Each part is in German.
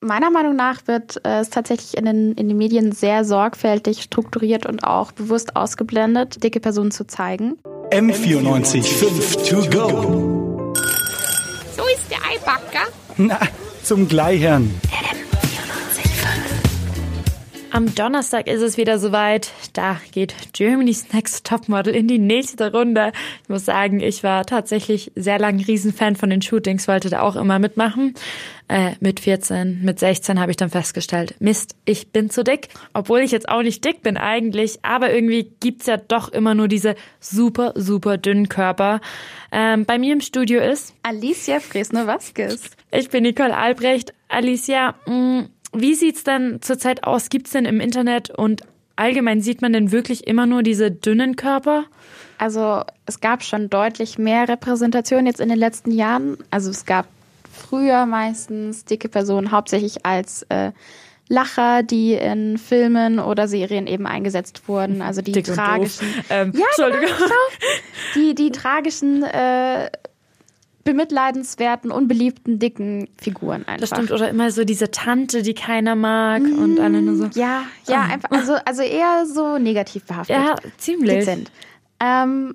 Meiner Meinung nach wird äh, es tatsächlich in den, in den Medien sehr sorgfältig strukturiert und auch bewusst ausgeblendet, dicke Personen zu zeigen. M94 5 to go. So ist der Eibacker. Na, zum Gleichern. Am Donnerstag ist es wieder soweit. Da geht Germany's Next Topmodel in die nächste Runde. Ich muss sagen, ich war tatsächlich sehr lang Riesenfan von den Shootings, wollte da auch immer mitmachen. Äh, mit 14, mit 16 habe ich dann festgestellt, Mist, ich bin zu dick. Obwohl ich jetzt auch nicht dick bin eigentlich, aber irgendwie gibt's ja doch immer nur diese super, super dünnen Körper. Ähm, bei mir im Studio ist Alicia Fresno-Vasquez. Ich bin Nicole Albrecht. Alicia, mh, mm, wie sieht's denn zurzeit aus? Gibt's denn im Internet und allgemein sieht man denn wirklich immer nur diese dünnen Körper? Also es gab schon deutlich mehr Repräsentation jetzt in den letzten Jahren. Also es gab früher meistens dicke Personen hauptsächlich als äh, Lacher, die in Filmen oder Serien eben eingesetzt wurden. Also die Dick tragischen. Ähm, ja. Genau, die, die tragischen äh, bemitleidenswerten, unbeliebten, dicken Figuren einfach. Das stimmt, oder immer so diese Tante, die keiner mag mmh, und alle nur so. Ja, ja, oh. einfach, also, also eher so negativ behaftet. Ja, ziemlich. Dezent. Ähm,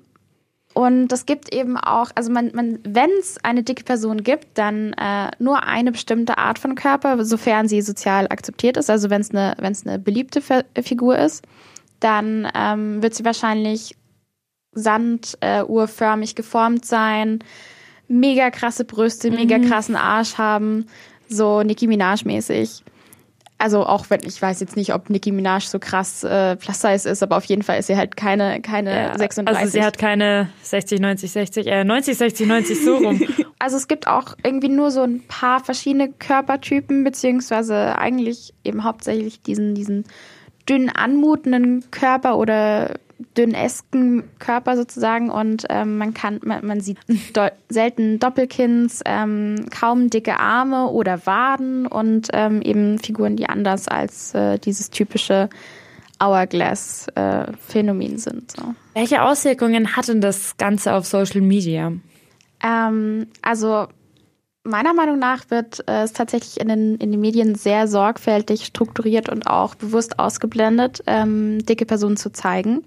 und es gibt eben auch, also man, man wenn es eine dicke Person gibt, dann äh, nur eine bestimmte Art von Körper, sofern sie sozial akzeptiert ist. Also wenn es eine, wenn es eine beliebte Figur ist, dann ähm, wird sie wahrscheinlich sanduhrförmig äh, geformt sein, mega krasse Brüste, mhm. mega krassen Arsch haben, so Nicki Minaj mäßig. Also auch wenn ich weiß jetzt nicht, ob Nicki Minaj so krass äh, plus size ist, aber auf jeden Fall ist sie halt keine keine ja, 36. Also sie hat keine 60 90 60 äh 90 60 90 so rum. also es gibt auch irgendwie nur so ein paar verschiedene Körpertypen beziehungsweise eigentlich eben hauptsächlich diesen diesen dünn anmutenden Körper oder dünnesken Körper sozusagen und ähm, man kann, man, man sieht do selten Doppelkins, ähm, kaum dicke Arme oder Waden und ähm, eben Figuren, die anders als äh, dieses typische Hourglass-Phänomen äh, sind. So. Welche Auswirkungen hat denn das Ganze auf Social Media? Ähm, also Meiner Meinung nach wird äh, es tatsächlich in den, in den Medien sehr sorgfältig strukturiert und auch bewusst ausgeblendet, ähm, dicke Personen zu zeigen.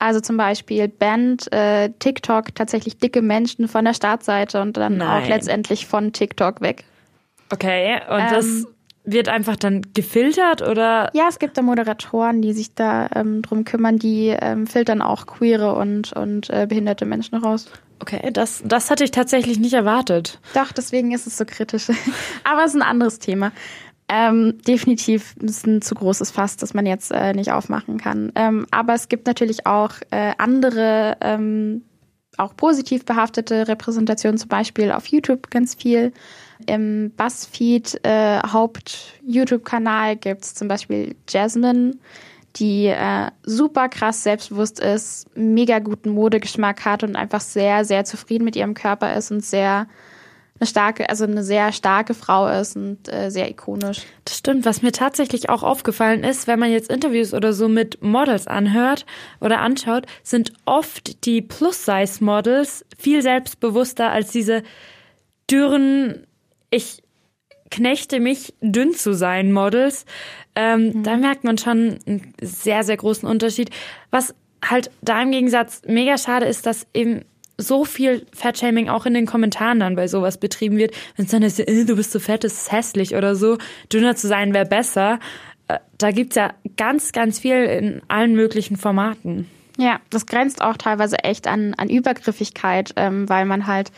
Also zum Beispiel bannt äh, TikTok tatsächlich dicke Menschen von der Startseite und dann Nein. auch letztendlich von TikTok weg. Okay, und ähm, das wird einfach dann gefiltert oder? Ja, es gibt da Moderatoren, die sich da ähm, drum kümmern, die ähm, filtern auch queere und, und äh, behinderte Menschen raus. Okay, das, das hatte ich tatsächlich nicht erwartet. Doch, deswegen ist es so kritisch. Aber es ist ein anderes Thema. Ähm, definitiv ist ein zu großes Fass, das man jetzt äh, nicht aufmachen kann. Ähm, aber es gibt natürlich auch äh, andere, ähm, auch positiv behaftete Repräsentationen, zum Beispiel auf YouTube ganz viel. Im BuzzFeed äh, gibt es zum Beispiel Jasmine, die äh, super krass selbstbewusst ist, mega guten Modegeschmack hat und einfach sehr, sehr zufrieden mit ihrem Körper ist und sehr eine starke, also eine sehr starke Frau ist und äh, sehr ikonisch. Das stimmt. Was mir tatsächlich auch aufgefallen ist, wenn man jetzt Interviews oder so mit Models anhört oder anschaut, sind oft die Plus-Size-Models viel selbstbewusster als diese dürren, ich knechte mich dünn zu sein Models. Ähm, mhm. Da merkt man schon einen sehr, sehr großen Unterschied. Was halt da im Gegensatz mega schade ist, dass eben so viel Fettshaming auch in den Kommentaren dann bei sowas betrieben wird. Wenn es dann ist, äh, du bist so fett, das ist hässlich oder so, dünner zu sein wäre besser. Äh, da gibt's ja ganz, ganz viel in allen möglichen Formaten. Ja, das grenzt auch teilweise echt an, an Übergriffigkeit, ähm, weil man halt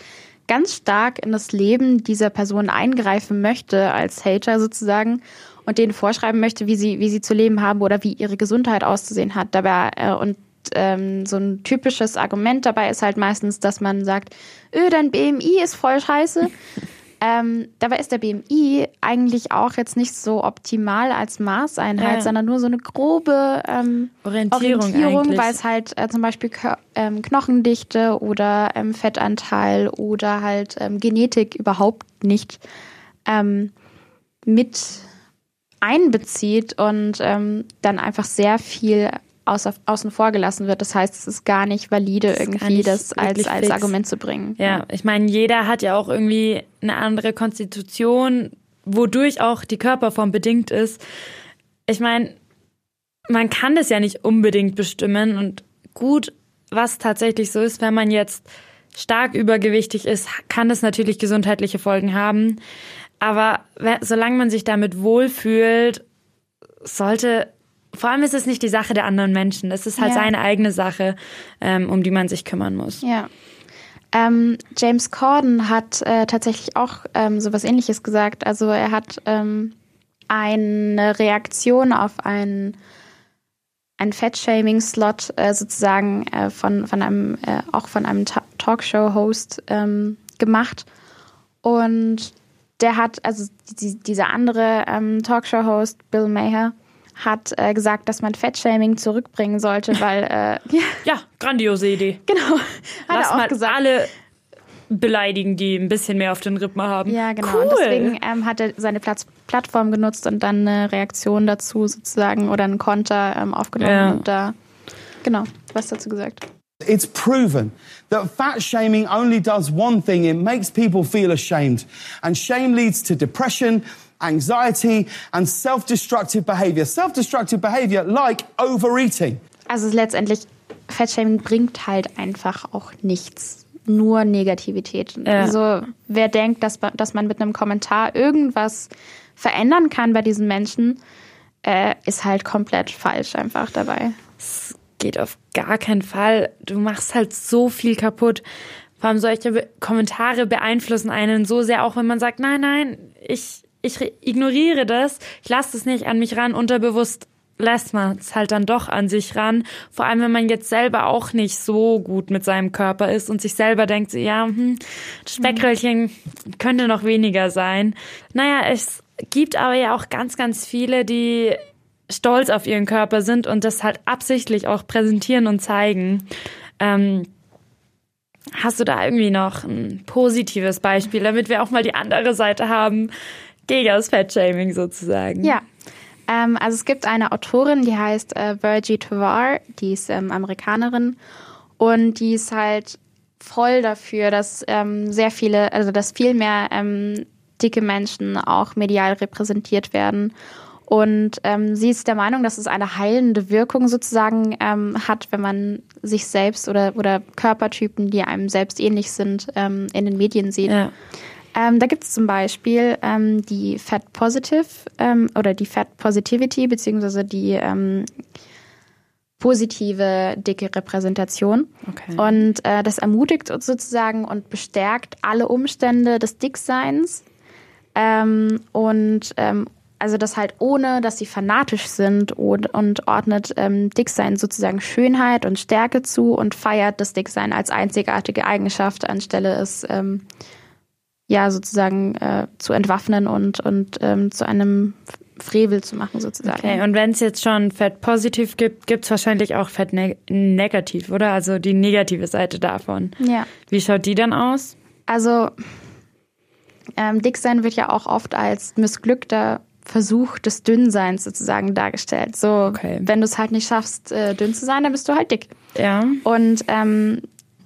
ganz stark in das Leben dieser Person eingreifen möchte, als Hater sozusagen, und denen vorschreiben möchte, wie sie, wie sie zu leben haben oder wie ihre Gesundheit auszusehen hat. Dabei, äh, und ähm, so ein typisches Argument dabei ist halt meistens, dass man sagt, öh, dein BMI ist voll scheiße. ähm, dabei ist der BMI eigentlich auch jetzt nicht so optimal als Maßeinheit, ja. sondern nur so eine grobe ähm, Orientierung, Orientierung weil es halt äh, zum Beispiel ähm, Knochendichte oder ähm, Fettanteil oder halt ähm, Genetik überhaupt nicht ähm, mit einbezieht und dann einfach sehr viel außer, außen vor gelassen wird. Das heißt, es ist gar nicht valide, das irgendwie nicht das als, als Argument zu bringen. Ja, ich meine, jeder hat ja auch irgendwie eine andere Konstitution, wodurch auch die Körperform bedingt ist. Ich meine, man kann das ja nicht unbedingt bestimmen und gut, was tatsächlich so ist, wenn man jetzt stark übergewichtig ist, kann es natürlich gesundheitliche Folgen haben. Aber solange man sich damit wohlfühlt, sollte, vor allem ist es nicht die Sache der anderen Menschen. Es ist halt ja. seine eigene Sache, ähm, um die man sich kümmern muss. Ja. Ähm, James Corden hat äh, tatsächlich auch ähm, sowas ähnliches gesagt. Also er hat ähm, eine Reaktion auf einen, einen Fat-Shaming-Slot äh, sozusagen äh, von, von einem, äh, auch von einem Talkshow-Host ähm, gemacht. Und der hat, also die, dieser andere ähm, Talkshow-Host, Bill Maher, hat äh, gesagt, dass man Fettshaming zurückbringen sollte, weil äh, ja. ja, grandiose Idee. Genau, hat Lass er auch mal gesagt. alle beleidigen, die ein bisschen mehr auf den Rippen haben. Ja, genau. Cool. Und deswegen ähm, hat er seine Platz Plattform genutzt und dann eine Reaktion dazu sozusagen oder einen Konter ähm, aufgenommen ja. und da genau was dazu gesagt. It's proven that fat shaming only does one thing it makes people feel ashamed. And shame leads to depression, anxiety, and self destructive behavior. Self destructive behavior like overeating. Also letztendlich, Fettshaming bringt halt einfach auch nichts. Nur Negativität. Ja. Also wer denkt, dass, dass man mit einem Kommentar irgendwas verändern kann bei diesen Menschen, äh, ist halt komplett falsch einfach dabei. Es geht auf gar keinen Fall. Du machst halt so viel kaputt. Vor allem solche Kommentare beeinflussen einen so sehr, auch wenn man sagt, nein, nein, ich, ich ignoriere das, ich lasse das nicht an mich ran, unterbewusst lässt man es halt dann doch an sich ran. Vor allem, wenn man jetzt selber auch nicht so gut mit seinem Körper ist und sich selber denkt, ja, hm, Speckröllchen könnte noch weniger sein. Naja, es gibt aber ja auch ganz, ganz viele, die stolz auf ihren Körper sind und das halt absichtlich auch präsentieren und zeigen. Ähm, hast du da irgendwie noch ein positives Beispiel, damit wir auch mal die andere Seite haben, gegen das Fettshaming sozusagen? Ja. Ähm, also es gibt eine Autorin, die heißt äh, Virgie Tovar, die ist ähm, Amerikanerin und die ist halt voll dafür, dass ähm, sehr viele, also dass viel mehr ähm, dicke Menschen auch medial repräsentiert werden und ähm, sie ist der Meinung, dass es eine heilende Wirkung sozusagen ähm, hat, wenn man sich selbst oder, oder Körpertypen, die einem selbst ähnlich sind, in den Medien sieht. Ja. Ähm, da gibt es zum Beispiel ähm, die Fat Positive ähm, oder die Fat Positivity beziehungsweise die ähm, positive dicke Repräsentation. Okay. Und äh, das ermutigt sozusagen und bestärkt alle Umstände des Dickseins ähm, und ähm, also das halt ohne, dass sie fanatisch sind und, und ordnet ähm, Dicksein sozusagen Schönheit und Stärke zu und feiert das Dicksein als einzigartige Eigenschaft, anstelle es ähm, ja sozusagen äh, zu entwaffnen und, und ähm, zu einem Frevel zu machen sozusagen. Okay, und wenn es jetzt schon Fett positiv gibt, gibt es wahrscheinlich auch Fett neg negativ, oder? Also die negative Seite davon. Ja. Wie schaut die dann aus? Also ähm, Dicksein wird ja auch oft als missglückter Versuch des Dünnseins sozusagen dargestellt. So, okay. wenn du es halt nicht schaffst, äh, dünn zu sein, dann bist du halt dick. Ja. Und ähm,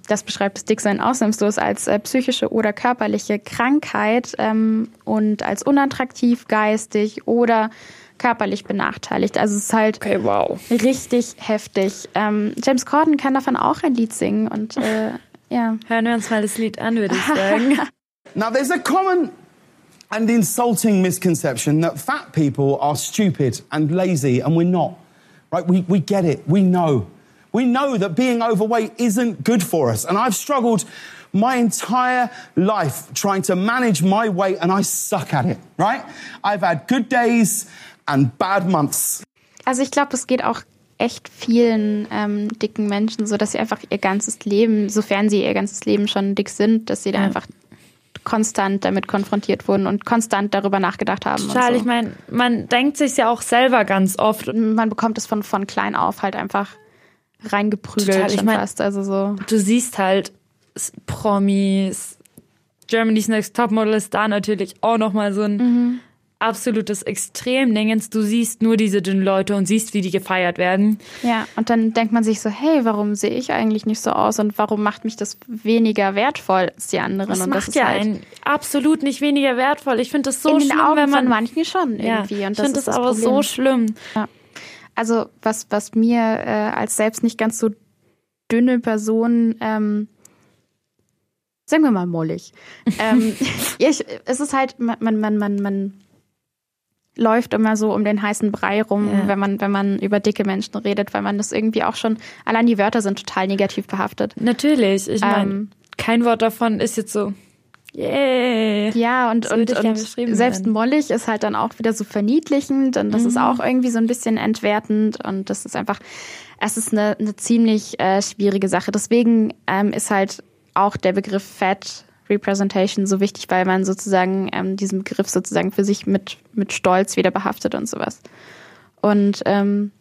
das beschreibt das Dicksein ausnahmslos als äh, psychische oder körperliche Krankheit ähm, und als unattraktiv, geistig oder körperlich benachteiligt. Also es ist halt okay, wow. richtig heftig. Ähm, James Corden kann davon auch ein Lied singen und äh, ja. Hören wir uns mal das Lied an, würde ich sagen. Now there's a common and insulting misconception that fat people are stupid and lazy, and we're not. Right? We, we get it. We know. We know that being overweight isn't good for us. And I've struggled my entire life trying to manage my weight, and I suck at it, right? I've had good days and bad months. Also ich glaube, es geht auch echt vielen ähm, dicken Menschen so, dass sie einfach ihr ganzes Leben, sofern sie ihr ganzes Leben schon dick sind, dass sie da einfach konstant damit konfrontiert wurden und konstant darüber nachgedacht haben. Total, so. ich meine, man denkt sich ja auch selber ganz oft. Man bekommt es von, von klein auf halt einfach reingeprügelt Total, ich mein, fast. Also so. Du siehst halt Promis, Germany's Next Topmodel ist da natürlich auch nochmal so ein mhm. absolutes Extremdingens. Du siehst nur diese dünnen Leute und siehst, wie die gefeiert werden. Ja, und dann denkt man sich so, hey, warum sehe ich eigentlich nicht so aus und warum macht mich das weniger wertvoll als die anderen? Das und macht das ist ja halt einen absolut nicht weniger wertvoll. Ich finde das so in den schlimm, Augen wenn man von manchen schon ja, irgendwie. und ich das finde ist das aber Problem. so schlimm. Also was, was mir äh, als selbst nicht ganz so dünne Person, ähm, sagen wir mal mollig. ähm, ja, ich, es ist halt, man, man, man, man, läuft immer so um den heißen Brei rum, Ja. wenn man, wenn man über dicke Menschen redet, weil man das irgendwie auch schon, allein die Wörter sind total negativ behaftet. Natürlich. Ich meine, Ähm, kein Wort davon ist jetzt so, yay. Ja, und, und, und selbst werden. mollig ist halt dann auch wieder so verniedlichend und das ist auch irgendwie so ein bisschen entwertend und das ist einfach, es ist eine, eine ziemlich äh, schwierige Sache. Deswegen ähm, ist halt auch der Begriff Fat Representation so wichtig, weil man sozusagen ähm, diesen Begriff sozusagen für sich mit, mit Stolz wieder behaftet und sowas. Und ähm,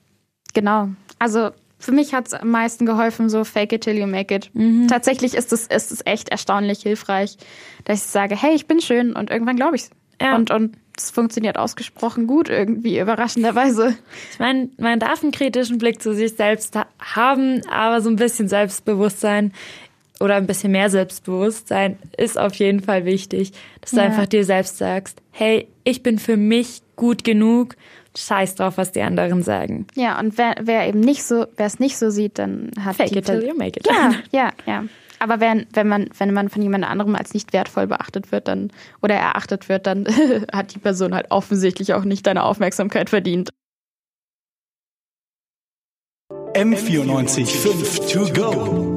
genau, also für mich hat es am meisten geholfen, so fake it till you make it. Mhm. Tatsächlich ist es, ist es echt erstaunlich hilfreich, dass ich sage, hey, ich bin schön und irgendwann glaube ich's. Ja. Und, und es funktioniert ausgesprochen gut irgendwie, überraschenderweise. Ich meine, man darf einen kritischen Blick zu sich selbst ha haben, aber so ein bisschen Selbstbewusstsein oder ein bisschen mehr Selbstbewusstsein ist auf jeden Fall wichtig, dass du Ja. einfach dir selbst sagst, hey, ich bin für mich gut genug, scheiß drauf, was die anderen sagen. Ja, und wer, wer eben nicht so, wer es nicht so sieht, dann hat Fake die it till you make it. Ja, ja, ja. Aber wenn, wenn man, wenn man von jemand anderem als nicht wertvoll beachtet wird, dann, oder erachtet wird, dann hat die Person halt offensichtlich auch nicht deine Aufmerksamkeit verdient. M94 5 to go.